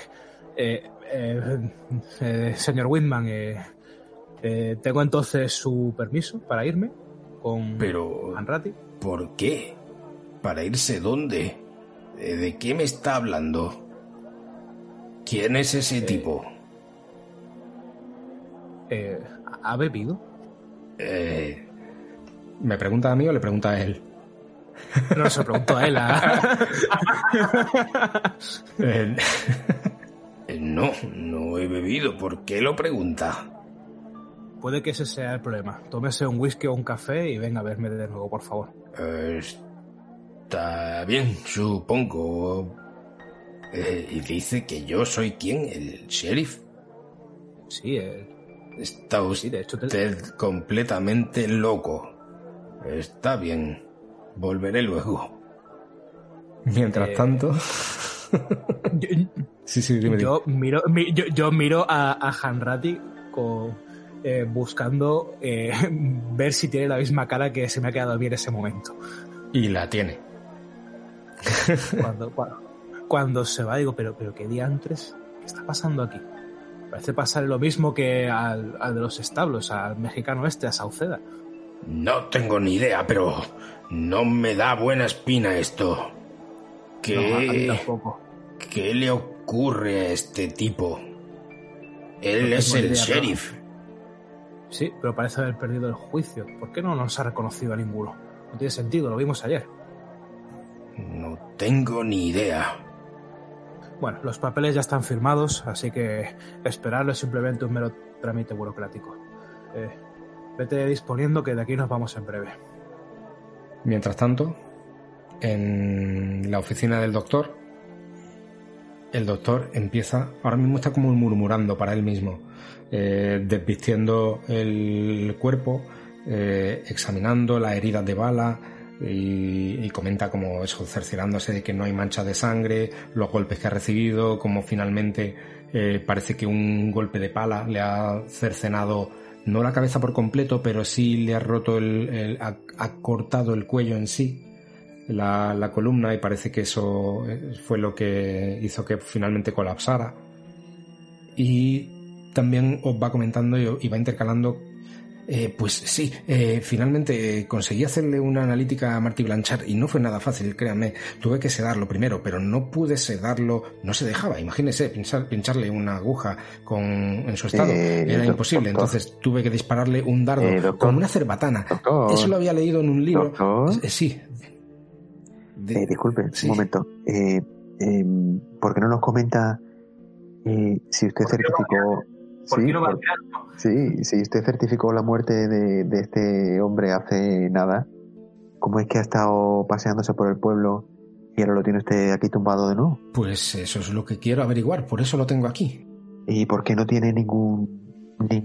eh, señor Whitman, tengo entonces su permiso para irme con Pero, Anrati. ¿por qué? ¿Para irse dónde? ¿De qué me está hablando? ¿Quién es ese tipo? Eh, ¿Ha bebido? Eh, ¿Me pregunta a mí o le pregunta a él? No se lo pregunto a él. ¿ah? Eh, eh, no, no he bebido. ¿Por qué lo pregunta? Puede que ese sea el problema. Tómese un whisky o un café y venga a verme de nuevo, por favor. Eh, está bien, supongo. Eh, y dice que yo soy quién, el sheriff. Sí, eh, Está sí, te- usted completamente loco. Está bien. Volveré luego. mientras Eh, tanto. Yo, sí, sí, dime, dime. yo miro, mi- yo, yo miro a, a Hanrati con, eh, buscando eh, ver si tiene la misma cara que se me ha quedado a mí en ese momento. Y la tiene. Cuando, cuando, cuando se va, digo, pero, pero qué diantres, ¿qué está pasando aquí? Parece pasar lo mismo que al, al de los establos, al mexicano este, a Sauceda. No tengo ni idea, pero no me da buena espina esto. ¿Qué. ¿Qué le ocurre a este tipo? Él No es el idea, sheriff. Sí, pero parece haber perdido el juicio. ¿Por qué no nos ha reconocido a ninguno? No tiene sentido, lo vimos ayer. No tengo ni idea. Bueno, los papeles ya están firmados, así que esperarlo es simplemente un mero trámite burocrático. Eh, vete disponiendo que de aquí nos vamos en breve. Mientras tanto, en la oficina del doctor, el doctor empieza, ahora mismo está como murmurando para él mismo, eh, desvistiendo el cuerpo, eh, examinando las heridas de bala y, comenta como eso, cerciorándose de que no hay manchas de sangre, los golpes que ha recibido, como finalmente eh, parece que un golpe de pala le ha cercenado no la cabeza por completo, pero sí le ha roto el, ha, ha cortado el cuello en sí, la, la columna, y parece que eso eh, fue lo que hizo que finalmente colapsara. Y también os va comentando y va intercalando. Eh, pues sí, eh, finalmente eh, conseguí hacerle una analítica a Marty Blanchard y no fue nada fácil, créanme. Tuve que sedarlo primero, pero no pude sedarlo, no se dejaba. Imagínese pinchar- pincharle una aguja con, en su estado. Eh, Era doctor, imposible, doctor. entonces tuve que dispararle un dardo Eh, doctor. como una cerbatana. Doctor. Eso lo había leído en un libro. Eh, sí. De- Eh, disculpe, Sí. un momento. Eh, eh, ¿Por qué no nos comenta eh, si usted ¿Por qué no va certificó... ¿Por sí, qué no va por- sí, si usted certificó la muerte de, de este hombre hace nada, ¿cómo es que ha estado paseándose por el pueblo y ahora lo tiene usted aquí tumbado de nuevo? Pues eso es lo que quiero averiguar, por eso lo tengo aquí. ¿Y por qué no tiene ningún ni-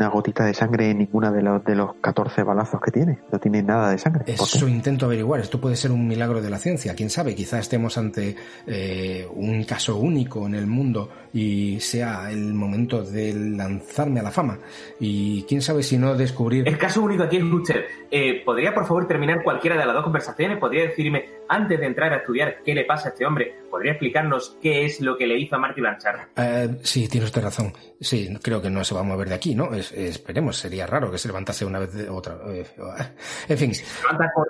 ninguna gotita de sangre en ninguna de los, de los 14 balazos que tiene? No tiene nada de sangre. Eso intento averiguar. Esto puede ser un milagro de la ciencia. Quién sabe, quizá estemos ante eh, un caso único en el mundo y sea el momento de lanzarme a la fama. Y quién sabe si no descubrir. El caso único aquí es usted. Eh, ¿Podría, por favor, terminar cualquiera de las dos conversaciones? ¿Podría decirme, antes de entrar a estudiar, qué le pasa a este hombre? ¿Podría explicarnos qué es lo que le hizo a Marty Blanchard? Eh, sí, tiene usted razón. Sí, creo que no se va a mover de aquí, ¿no? Es- esperemos, sería raro que se levantase una vez de otra. eh, en fin, Levanta con-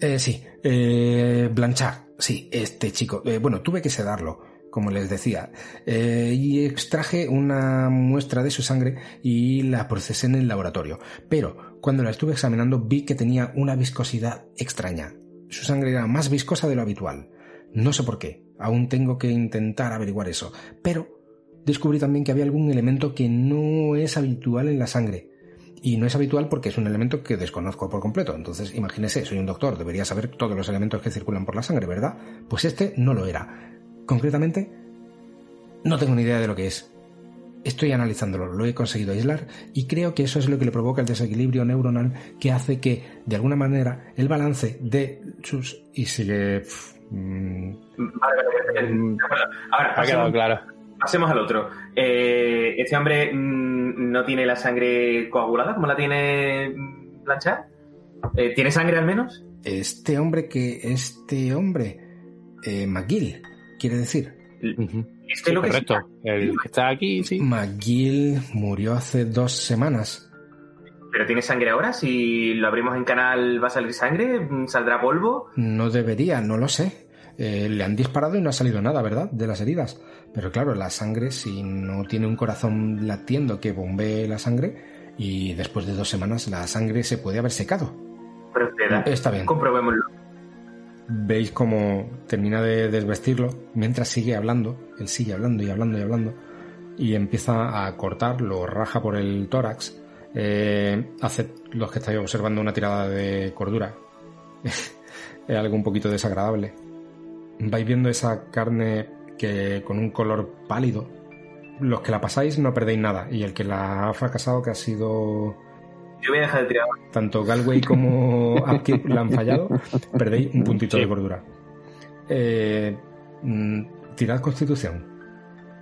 Eh, sí, eh, Blanchard, sí, este chico. Eh, bueno, tuve que sedarlo, como les decía, eh, y extraje una muestra de su sangre y la procesé en el laboratorio. Pero cuando la estuve examinando vi que tenía una viscosidad extraña. Su sangre era más viscosa de lo habitual. No sé por qué, aún tengo que intentar averiguar eso. Pero descubrí también que había algún elemento que no es habitual en la sangre. Y no es habitual porque es un elemento que desconozco por completo. Entonces, imagínese, soy un doctor, debería saber todos los elementos que circulan por la sangre, ¿verdad? Pues este no lo era. Concretamente, no tengo ni idea de lo que es. Estoy analizándolo, lo he conseguido aislar y creo que eso es lo que le provoca el desequilibrio neuronal que hace que, de alguna manera, el balance de sus... y sigue... mm, Vale, vale, vale. Mm. Ahora, Ha quedado claro. Pasemos al otro. Eh, este hombre mm, no tiene la sangre coagulada como la tiene mm, Blanchard. Eh, ¿Tiene sangre al menos? este hombre que... Este hombre... Eh, McGill, quiere decir. Este Sí, lo que correcto. El que está aquí, sí. McGill murió hace dos semanas. ¿Pero tiene sangre ahora? Si lo abrimos en canal, ¿va a salir sangre? Mm, ¿Saldrá polvo? No debería, no lo sé. Eh, le han disparado y no ha salido nada, ¿verdad? De las heridas. Pero claro, la sangre, si no tiene un corazón latiendo que bombee la sangre, y después de dos semanas la sangre se puede haber secado. Proceda. Está bien. Comprobémoslo. Veis cómo termina de desvestirlo mientras sigue hablando. Él sigue hablando y hablando y hablando. Y empieza a cortar, lo raja por el tórax. Eh, hace los que estáis observando una tirada de cordura. es algo un poquito desagradable. Vais viendo esa carne que con un color pálido. Los que la pasáis no perdéis nada. Y el que la ha fracasado, que ha sido Yo voy a dejar de tirar. tanto Galway como Upkeep la han fallado, perdéis un puntito Sí. de cordura. Eh, mm, tirad constitución.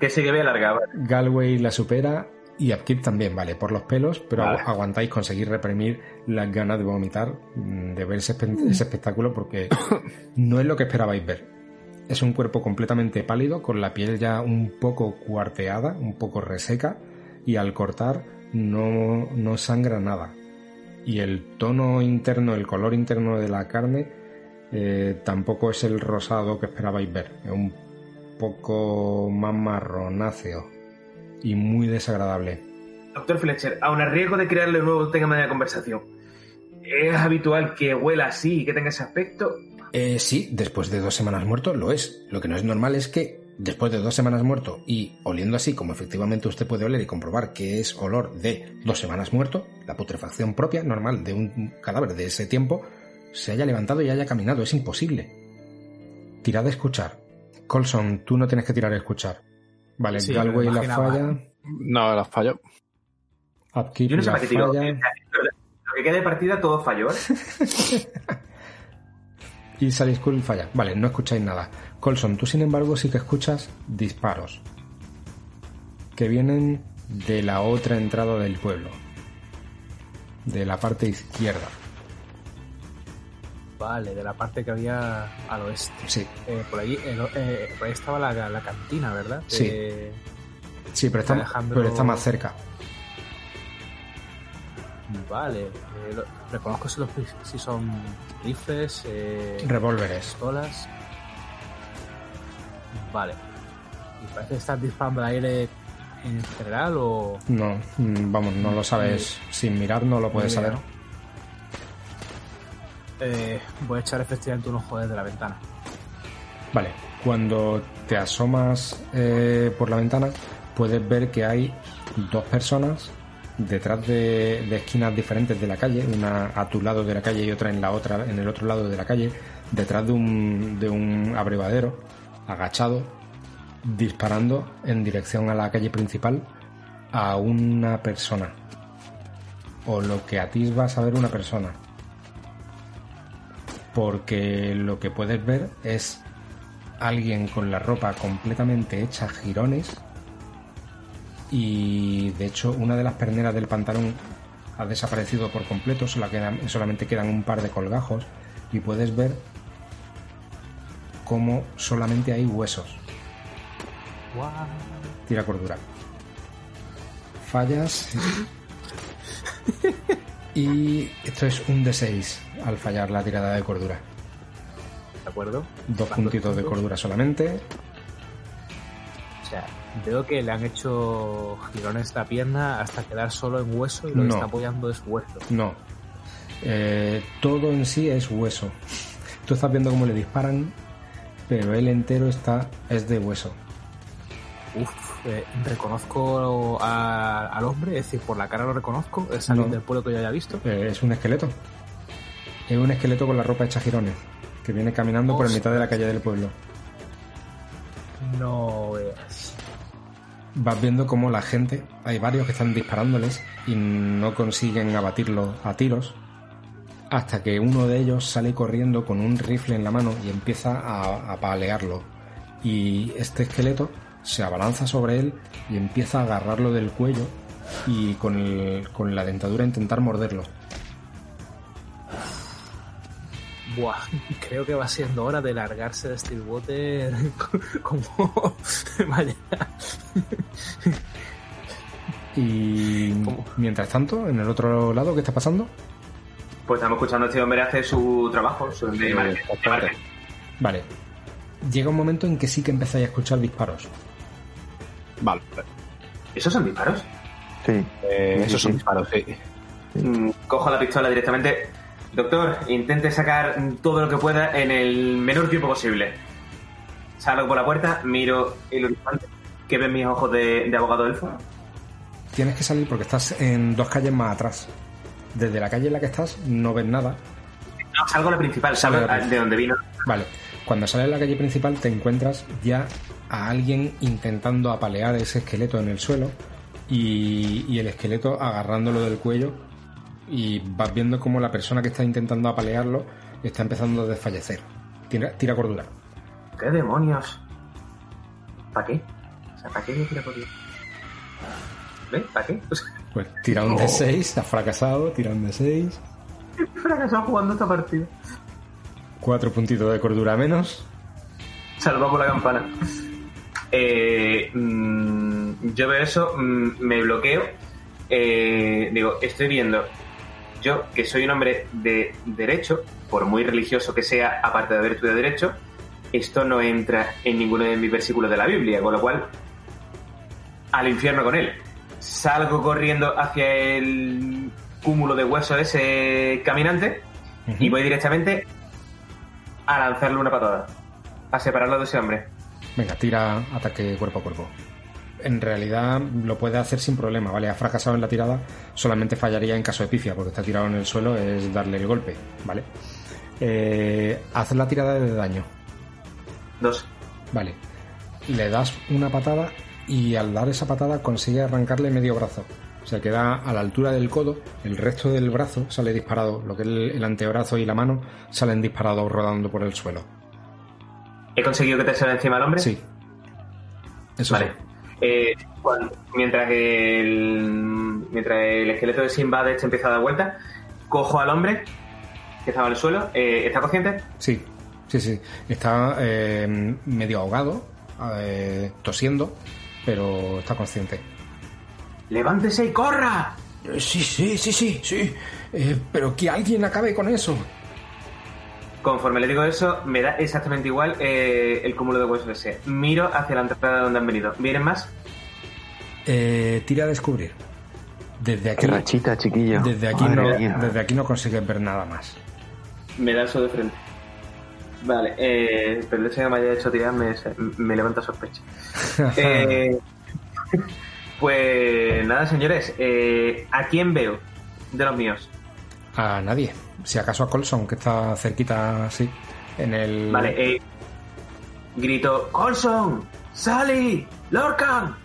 Que se que voy a alargar. vale. Galway la supera y Upkeep también, vale, por los pelos, pero Vale. aguantáis conseguir reprimir las ganas de vomitar, mm, de ver ese, espe- ese espectáculo, porque no es lo que esperabais ver. Es un cuerpo completamente pálido, con la piel ya un poco cuarteada, un poco reseca, y al cortar no, no sangra nada. Y el tono interno, el color interno de la carne, eh, tampoco es el rosado que esperabais ver. Es un poco más marronáceo y muy desagradable. Doctor Fletcher, aun a riesgo de crearle nuevo tema de conversación, ¿es habitual que huela así y que tenga ese aspecto? Eh, sí, después de dos semanas muerto lo es. Lo que no es normal es que después de dos semanas muerto y oliendo así, como efectivamente usted puede oler y comprobar que es olor de dos semanas muerto, la putrefacción propia, normal, de un cadáver de ese tiempo, se haya levantado y haya caminado. Es imposible. Tirad a escuchar. Colson, tú no tienes que tirar a escuchar. Vale, Sí, Galway la falla. No, las falló. Upkeep Yo no sé la para qué tiro. falla. Lo que queda de partida todo falló, ¿eh? Y Sally School falla. Vale, no escucháis nada. Colson, tú sin embargo sí que escuchas disparos. Que vienen de la otra entrada del pueblo. De la parte izquierda. Vale, de la parte que había al oeste. Sí, Eh, por, allí, eh, eh, por ahí estaba la, la cantina, ¿verdad? Sí. Eh, sí, pero está, Alejandro- pero está más cerca. Vale. eh, lo- reconozco si, los, si son rifles, eh, Revólveres. pistolas. Vale. ¿Y parece que están disparando al aire en general o...? No, mm, vamos, no lo sabes. Sin mirar no lo puedes saber. Eh, voy a echar efectivamente un ojo desde la ventana. Vale, cuando te asomas eh, por la ventana, puedes ver que hay dos personas detrás de, esquinas diferentes de la calle, una a tu lado de la calle y otra en la otra, en el otro lado de la calle, detrás de un, de un abrevadero, agachado, disparando en dirección a la calle principal a una persona. O lo que atisba a ver una persona porque lo que puedes ver es alguien con la ropa completamente hecha jirones y de hecho una de las perneras del pantalón ha desaparecido por completo, solo quedan- solamente quedan un par de colgajos y puedes ver cómo solamente hay huesos. Tira cordura. Fallas. y esto es un D6 al fallar la tirada de cordura. ¿De acuerdo? Dos ¿Cuántos puntitos de cordura solamente. O sea, veo que le han hecho girones la pierna hasta quedar solo en hueso y lo No. que está apoyando es hueso. No. Eh, todo en sí es hueso. Tú estás viendo cómo le disparan, pero él entero está es de hueso. Uf, eh, reconozco a- al hombre, es decir, por la cara lo reconozco, es alguien No. del pueblo que yo haya visto. Eh, es un esqueleto. Es un esqueleto con la ropa hecha jirones, que viene caminando por la mitad de la calle del pueblo. No veas. Vas viendo cómo la gente, hay varios que están disparándoles y no consiguen abatirlo a tiros, hasta que uno de ellos sale corriendo con un rifle en la mano y empieza a, a palearlo. Y este esqueleto se abalanza sobre él y empieza a agarrarlo del cuello y con, el- con la dentadura intentar morderlo. Buah, creo que va siendo hora de largarse de Stillwater como... Vaya. Y mientras tanto, en el otro lado, ¿qué está pasando? Pues estamos escuchando a este hombre hacer su trabajo, su de Sí, marketing. exactamente. Vale. Llega un momento en que sí que empezáis a escuchar disparos. Vale. ¿Esos son disparos? Sí. Eh, Sí, esos sí, son sí. disparos, sí. Mm, Cojo la pistola directamente. Doctor, intente sacar todo lo que pueda en el menor tiempo posible. Salgo por la puerta, miro el horizonte. ¿Qué ven mis ojos de, de abogado elfo? Tienes que salir porque estás en dos calles más atrás. Desde la calle en la que estás no ves nada. No, salgo a la principal, salgo a la de donde vino. Vale. Cuando sales a la calle principal te encuentras ya a alguien intentando apalear ese esqueleto en el suelo y, y el esqueleto agarrándolo del cuello y vas viendo como la persona que está intentando apalearlo está empezando a desfallecer. Tira, tira cordura. ¿Qué demonios? ¿Para qué? O sea, ¿para qué yo quiero cordura? ¿Ves? ¿Para qué? O sea, Pues tira un D6, has fracasado, tira un D6. he fracasado jugando esta partida. Cuatro puntitos de cordura menos. Salva por la campana. Eh, mm, yo veo eso, mm, me bloqueo. eh, digo, estoy viendo, yo que soy un hombre de derecho, por muy religioso que sea, aparte de haber estudiado derecho, esto no entra en ninguno de mis versículos de la Biblia, con lo cual, al infierno con él. Salgo corriendo hacia el cúmulo de huesos de ese caminante y voy directamente a lanzarle una patada. A separarlo de ese hombre. Venga, tira ataque cuerpo a cuerpo. En realidad lo puede hacer sin problema, ¿vale? Ha fracasado en la tirada, solamente fallaría en caso de pifia, porque está tirado en el suelo, es darle el golpe, ¿vale? Eh, haz la tirada de daño, Dos. ¿vale? Le das una patada y al dar esa patada consigue arrancarle medio brazo. O sea, queda a la altura del codo, el resto del brazo sale disparado, lo que es el, el antebrazo y la mano salen disparados rodando por el suelo. ¿He conseguido que te se encima al hombre? Sí. Eso Vale. sí. Eh, cuando- mientras, el, mientras el esqueleto de Simba de este empieza a dar vuelta, cojo al hombre que estaba en el suelo. Eh, ¿Está consciente? Sí, sí, sí. Está eh, medio ahogado, eh, tosiendo, pero está consciente. ¡Levántese y corra! Eh, Sí, sí, sí, sí, sí. Eh, pero que alguien acabe con eso. Conforme le digo eso, me da exactamente igual eh, el cúmulo de huesos ese. Miro hacia la entrada de donde han venido. ¿Vienen más? Eh, tira a descubrir. Desde aquí, rachita, chiquillo. desde aquí, Madre no, mía. desde aquí no consigues ver nada más. Me da eso de frente. Vale, eh, pero el hecho de que me haya hecho tirar me, me levanta sospecha. Eh, pues nada, señores, eh, ¿a quién veo de los míos? A nadie. Si acaso a Colson, que está cerquita así, en el... Vale, eh, grito, Colson, Sally, Lorcan.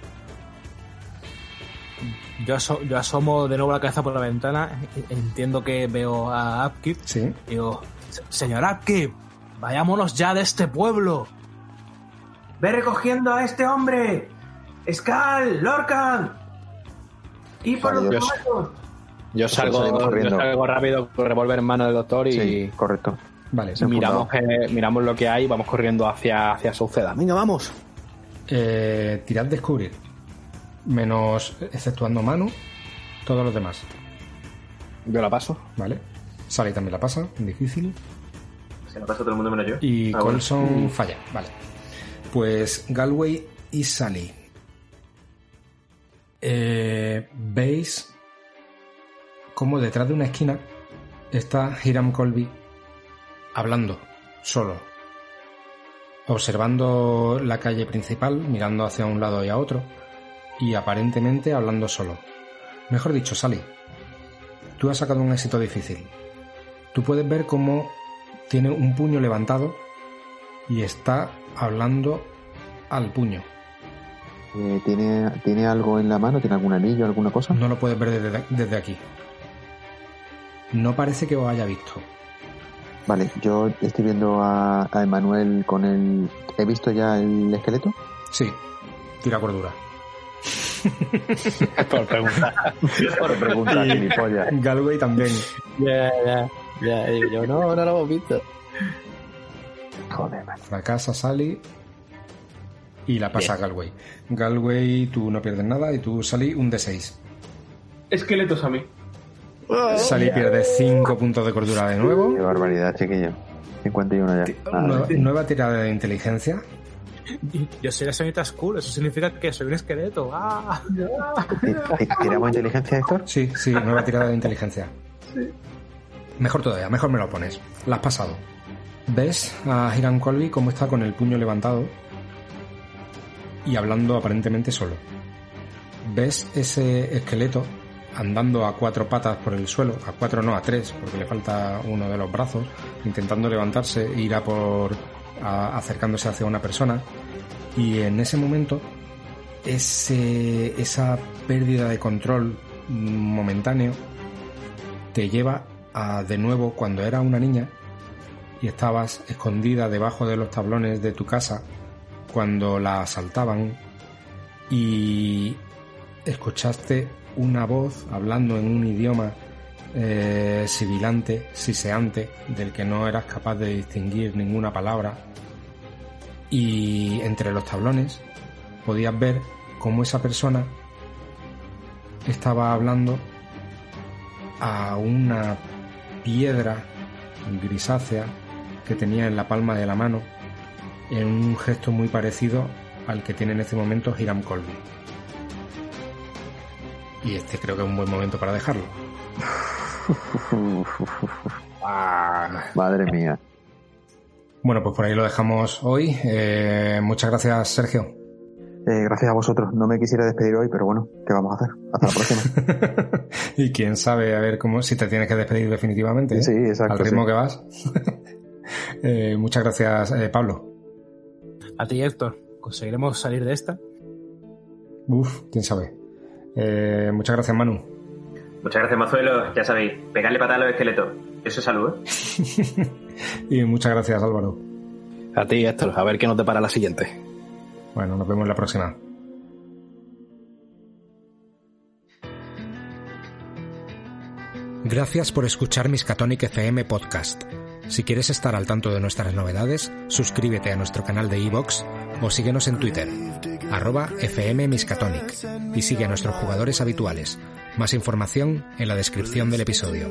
Yo, aso- yo asomo de nuevo la cabeza por la ventana, entiendo que veo a Upkeep Sí. y digo, "Se- señor Upkeep, vayámonos ya de este pueblo. Ve recogiendo a este hombre. Skal, Lorcan. Y por los muertos. Yo salgo, salimos yo corriendo. salgo rápido con el revólver en mano del doctor y Sí, correcto. Vale. Se- miramos, eh, miramos lo que hay y vamos corriendo hacia, hacia Sauceda. Venga, vamos. Eh, tirad descubrir. Menos, exceptuando Manu, todos los demás. Yo la paso. ¿Vale? Sally también la pasa, difícil. Se la pasa todo el mundo menos yo. Y Ah, bueno. Colson falla, vale. Pues Galway y Sally. Eh, Veis como detrás de una esquina está Hiram Colby hablando, solo. Observando la calle principal, mirando hacia un lado y a otro, y aparentemente hablando solo. Mejor dicho, Sally, tú has sacado un éxito difícil. Tú puedes ver cómo tiene un puño levantado y está hablando al puño. Eh, ¿tiene, ¿Tiene algo en la mano? ¿Tiene algún anillo, alguna cosa? No lo puedes ver desde, desde aquí. No parece que os haya visto. Vale, yo estoy viendo a, a Emanuel con el... ¿He visto ya el esqueleto? Sí, tira cordura. Por preguntar. Por pregunta, Y- gilipollas. Galway también. Ya, ya, ya. Y yo, no, no lo hemos visto. Joder, man. Fracasa Sally y la pasa a Galway. Galway, tú no pierdes nada y tú Sally un D6. Esqueletos a mí. Sally pierde 5 puntos de cordura de nuevo. Qué barbaridad, chiquillo. 51 ya. Ah, Nueva, nueva tirada de inteligencia. Yo soy la señorita Skull, eso significa que soy un esqueleto. ¡Ah! ¿ti- ti- ¿Tiramos inteligencia, Héctor? Sí, sí, nueva tirada de inteligencia. Mejor todavía, mejor me lo pones. La has pasado. ¿Ves a Hiram Colby cómo está con el puño levantado y hablando aparentemente solo? ¿Ves ese esqueleto andando a cuatro patas por el suelo? A cuatro no, a tres, porque le falta uno de los brazos, intentando levantarse e ir a por a- acercándose hacia una persona. Y en ese momento, ese, esa pérdida de control momentáneo te lleva a de nuevo cuando era una niña y estabas escondida debajo de los tablones de tu casa cuando la asaltaban y escuchaste una voz hablando en un idioma eh, sibilante, siseante, del que no eras capaz de distinguir ninguna palabra y entre los tablones podías ver cómo esa persona estaba hablando a una piedra grisácea que tenía en la palma de la mano en un gesto muy parecido al que tiene en este momento Hiram Colby. Y este creo que es un buen momento para dejarlo. Uf. Madre mía. Bueno, pues por ahí lo dejamos hoy. Eh, muchas gracias, Sergio. Eh, gracias a vosotros. No me quisiera despedir hoy, pero bueno, ¿qué vamos a hacer? Hasta la próxima. y quién sabe, a ver cómo si te tienes que despedir definitivamente. ¿eh? Sí, exacto, Al ritmo sí. que vas. Eh, muchas gracias, eh, Pablo. A ti, Héctor, ¿conseguiremos salir de esta? Uf, quién sabe. Eh, muchas gracias, Manu. Muchas gracias, Mazuelo. Ya sabéis, pegarle patada a los esqueletos. Eso es salud, ¿eh? y muchas gracias, Álvaro. A ti, Héctor, a ver qué nos depara la siguiente. Bueno, nos vemos en la próxima. Gracias por escuchar Miskatonic FM Podcast. Si quieres estar al tanto de nuestras novedades, suscríbete a nuestro canal de iVoox o síguenos en Twitter, arroba FM Miskatonic, y sigue a nuestros jugadores habituales. Más información en la descripción del episodio.